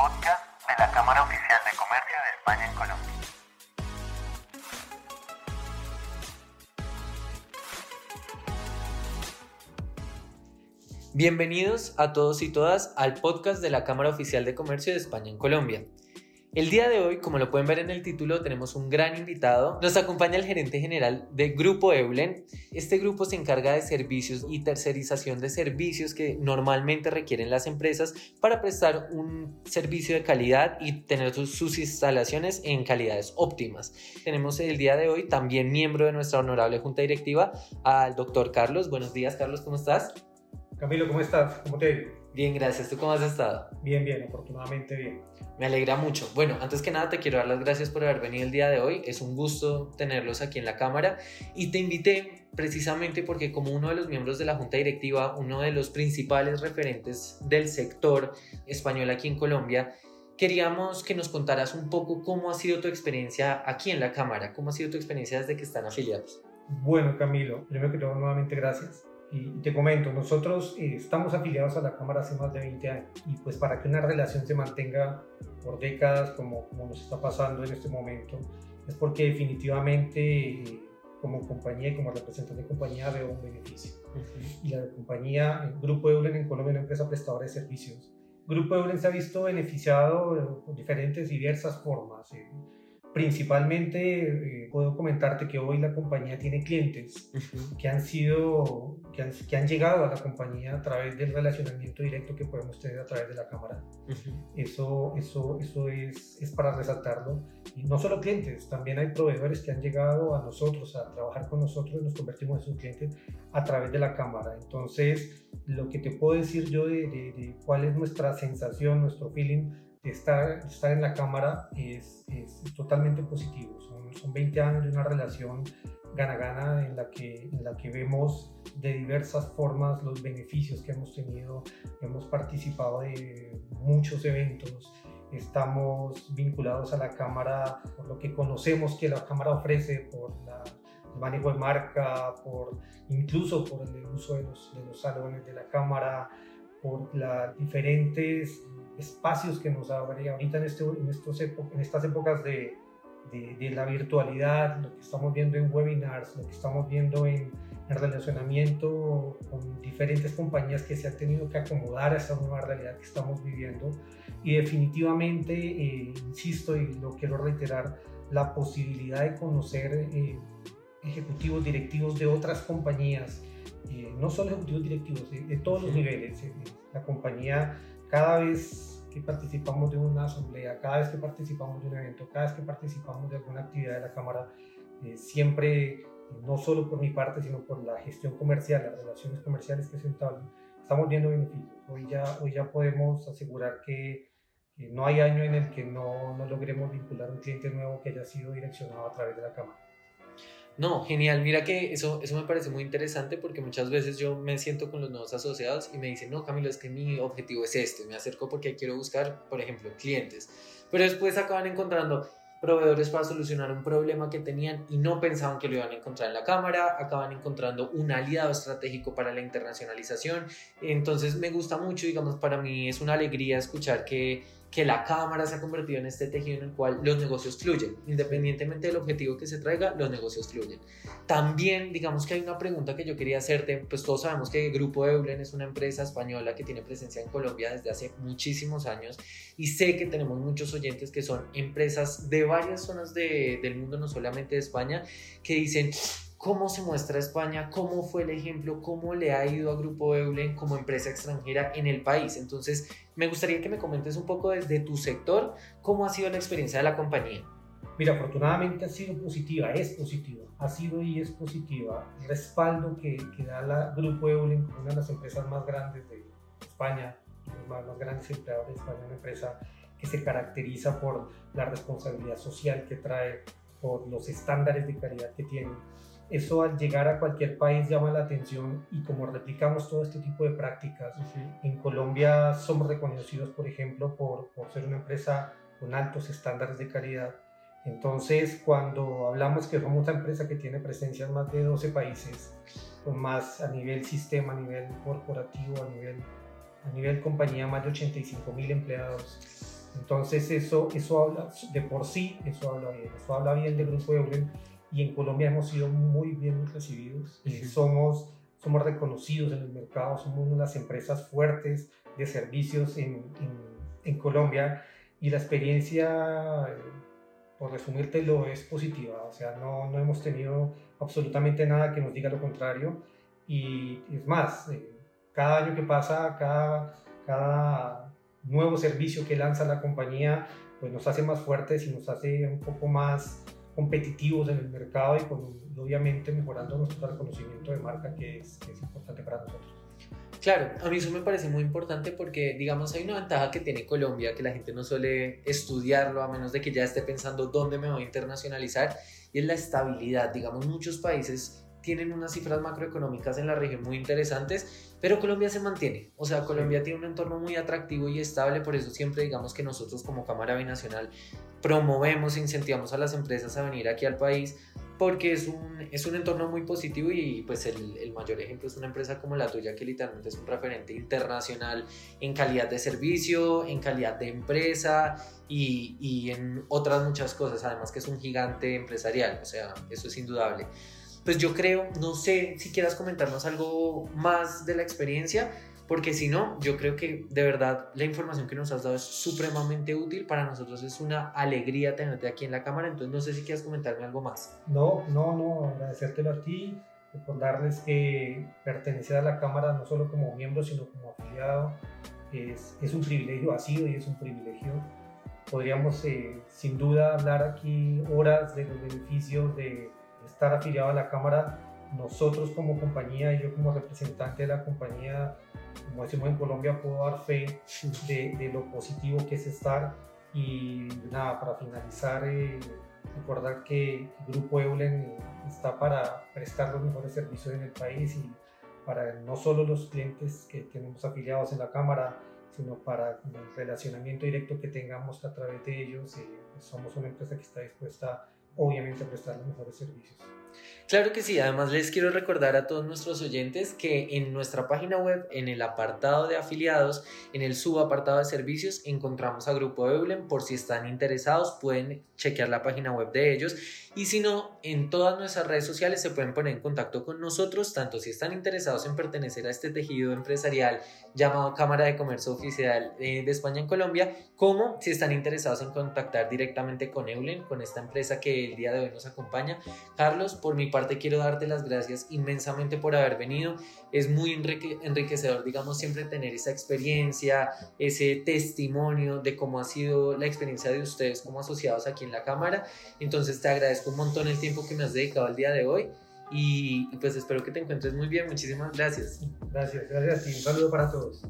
podcast de la Cámara Oficial de Comercio de España en Colombia. Bienvenidos a todos y todas al podcast de la Cámara Oficial de Comercio de España en Colombia. El día de hoy, como lo pueden ver en el título, tenemos un gran invitado. Nos acompaña el gerente general de Grupo Eulen. Este grupo se encarga de servicios y tercerización de servicios que normalmente requieren las empresas para prestar un servicio de calidad y tener sus, instalaciones en calidades óptimas. Tenemos el día de hoy también miembro de nuestra honorable junta directiva al doctor Carlos. Buenos días, Carlos, ¿cómo estás? Camilo, ¿cómo estás? ¿Cómo te ha? Bien, gracias. ¿Tú cómo has estado? Bien, bien, afortunadamente bien. Me alegra mucho. Bueno, antes que nada te quiero dar las gracias por haber venido el día de hoy. Es un gusto tenerlos aquí en la cámara y te invité precisamente porque como uno de los miembros de la junta directiva, uno de los principales referentes del sector español aquí en Colombia, queríamos que nos contaras un poco cómo ha sido tu experiencia aquí en la cámara, cómo ha sido tu experiencia desde que están afiliados. Bueno, Camilo, primero que todo, nuevamente gracias. Y te comento, nosotros eh, estamos afiliados a la Cámara hace más de 20 años y pues para que una relación se mantenga por décadas como, como nos está pasando en este momento, es porque definitivamente eh, como compañía y como representante de compañía veo un beneficio. Y la compañía, el Grupo Eulen en Colombia una empresa prestadora de servicios. Grupo Eulen se ha visto beneficiado eh, por diferentes, diversas formas. Eh, Principalmente eh, puedo comentarte que hoy la compañía tiene clientes que han sido, que han, que han, llegado a la compañía a través del relacionamiento directo que podemos tener a través de la cámara. Eso, eso, eso es, es para resaltarlo. Y no solo clientes, también hay proveedores que han llegado a nosotros a trabajar con nosotros y nos convertimos en sus clientes a través de la cámara. Entonces, lo que te puedo decir yo de, de, de cuál es nuestra sensación, nuestro feeling estar, estar en la cámara es, es, totalmente positivo. Son, son, 20 años de una relación gana-gana en, la que, en la que vemos de diversas formas los beneficios que hemos tenido. Hemos participado de muchos eventos, estamos vinculados a la cámara por lo que conocemos que la cámara ofrece, por la, el manejo de marca, por, incluso por el uso de los, de los salones de la cámara, por las diferentes espacios que nos abre ahorita en, este, en, estos en estas épocas de, de, de, la virtualidad, lo que estamos viendo en webinars, lo que estamos viendo en, en, relacionamiento con diferentes compañías que se han tenido que acomodar a esta nueva realidad que estamos viviendo. Y definitivamente, eh, insisto y lo quiero reiterar, la posibilidad de conocer eh, ejecutivos directivos de otras compañías, eh, no solo ejecutivos directivos, de todos los niveles. la compañía cada vez que participamos de una asamblea, cada vez que participamos de un evento, cada vez que participamos de alguna actividad de la Cámara, eh, siempre, eh, no solo por mi parte, sino por la gestión comercial, las relaciones comerciales que se entablan, estamos viendo beneficios. Hoy ya, hoy ya podemos asegurar que, que no hay año en el que no, no logremos vincular un cliente nuevo que haya sido direccionado a través de la Cámara. No, genial. Mira que eso, eso me parece muy interesante porque muchas veces yo me siento con los nuevos asociados y me dicen, no, Camilo, es que mi objetivo es este. Me acerco porque quiero buscar, por ejemplo, clientes. Pero después acaban encontrando proveedores para solucionar un problema que tenían y no pensaban que lo iban a encontrar en la cámara, acaban encontrando un aliado estratégico para la internacionalización. Entonces me gusta mucho, digamos, para mí es una alegría escuchar que que la cámara se ha convertido en este tejido en el cual los negocios fluyen. Independientemente del objetivo que se traiga, los negocios fluyen. También, digamos que hay una pregunta que yo quería hacerte, pues todos sabemos que el Grupo Eulen es una empresa española que tiene presencia en Colombia desde hace muchísimos años y sé que tenemos muchos oyentes que son empresas de varias zonas de, del mundo, no solamente de España, que dicen, cómo se muestra España, cómo fue el ejemplo, cómo le ha ido a Grupo Eulen como empresa extranjera en el país. Entonces, me gustaría que me comentes un poco desde tu sector cómo ha sido la experiencia de la compañía. Mira, afortunadamente ha sido positiva, es positiva, ha sido y es positiva. El respaldo que, que da la Grupo Eulen una de las empresas más grandes de España, más, más grandes empleadores de España, una empresa que se caracteriza por la responsabilidad social que trae, por los estándares de calidad que tiene eso al llegar a cualquier país llama la atención y como replicamos todo este tipo de prácticas, uh -huh. en Colombia somos reconocidos, por ejemplo, por, por, ser una empresa con altos estándares de calidad. Entonces, cuando hablamos que somos una empresa que tiene presencia en más de 12 países, con más a nivel sistema, a nivel corporativo, a nivel, a nivel compañía, más de 85 mil empleados, Entonces eso, eso habla, de por sí, eso habla bien, eso habla bien del Grupo Eulen y en Colombia hemos sido muy bien recibidos. somos, somos reconocidos en el mercado, somos una de las empresas fuertes de servicios en, en, Colombia y la experiencia, eh, por resumírtelo, es positiva. O sea, no, no hemos tenido absolutamente nada que nos diga lo contrario y es más, eh, cada año que pasa, cada, cada nuevo servicio que lanza la compañía, pues nos hace más fuertes y nos hace un poco más competitivos en el mercado y, con, obviamente mejorando nuestro reconocimiento de marca que es, que es importante para nosotros. Claro, a mí eso me parece muy importante porque, digamos, hay una ventaja que tiene Colombia, que la gente no suele estudiarlo a menos de que ya esté pensando dónde me voy a internacionalizar, y es la estabilidad. Digamos, muchos países tienen unas cifras macroeconómicas en la región muy interesantes, pero Colombia se mantiene. O sea, Colombia tiene un entorno muy atractivo y estable, por eso siempre digamos que nosotros como Cámara Binacional promovemos incentivamos a las empresas a venir aquí al país porque es un, es un entorno muy positivo y pues el, el, mayor ejemplo es una empresa como la tuya que literalmente es un referente internacional en calidad de servicio, en calidad de empresa y, y en otras muchas cosas, además que es un gigante empresarial, o sea, eso es indudable. Pues yo creo, no sé si quieras comentarnos algo más de la experiencia, porque si no, yo creo que de verdad la información que nos has dado es supremamente útil. Para nosotros es una alegría tenerte aquí en la cámara, entonces no sé si quieras comentarme algo más. No, no, no, agradecértelo a ti, recordarles que pertenecer a la cámara no solo como miembro, sino como afiliado, es, es un privilegio, ha sido y es un privilegio. Podríamos eh, sin duda hablar aquí horas de los beneficios de estar afiliado a la Cámara, nosotros como compañía y yo como representante de la compañía, como decimos en Colombia, puedo dar fe de, lo positivo que es estar. Y nada, para finalizar, eh, recordar que Grupo Eulen está para prestar los mejores servicios en el país y para no solo los clientes que tenemos afiliados en la Cámara, sino para el relacionamiento directo que tengamos a través de ellos. Eh, somos una empresa que está dispuesta obviamente prestar los mejores servicios. Claro que sí, además les quiero recordar a todos nuestros oyentes que en nuestra página web, en el apartado de afiliados, en el subapartado de servicios, encontramos a Grupo Eulen. Por si están interesados, pueden chequear la página web de ellos. Y si no, en todas nuestras redes sociales se pueden poner en contacto con nosotros, tanto si están interesados en pertenecer a este tejido empresarial llamado Cámara de Comercio Oficial eh, de España en Colombia, como si están interesados en contactar directamente con Eulen, con esta empresa que el día de hoy nos acompaña. Carlos, por mi parte quiero darte las gracias inmensamente por haber venido. Es muy enriquecedor, digamos, siempre tener esa experiencia, ese testimonio de cómo ha sido la experiencia de ustedes como asociados aquí en la Cámara. Entonces te agradezco un montón el tiempo que me has dedicado el día de hoy. Y, pues espero que te encuentres muy bien. Muchísimas gracias. Gracias, gracias y un saludo para todos.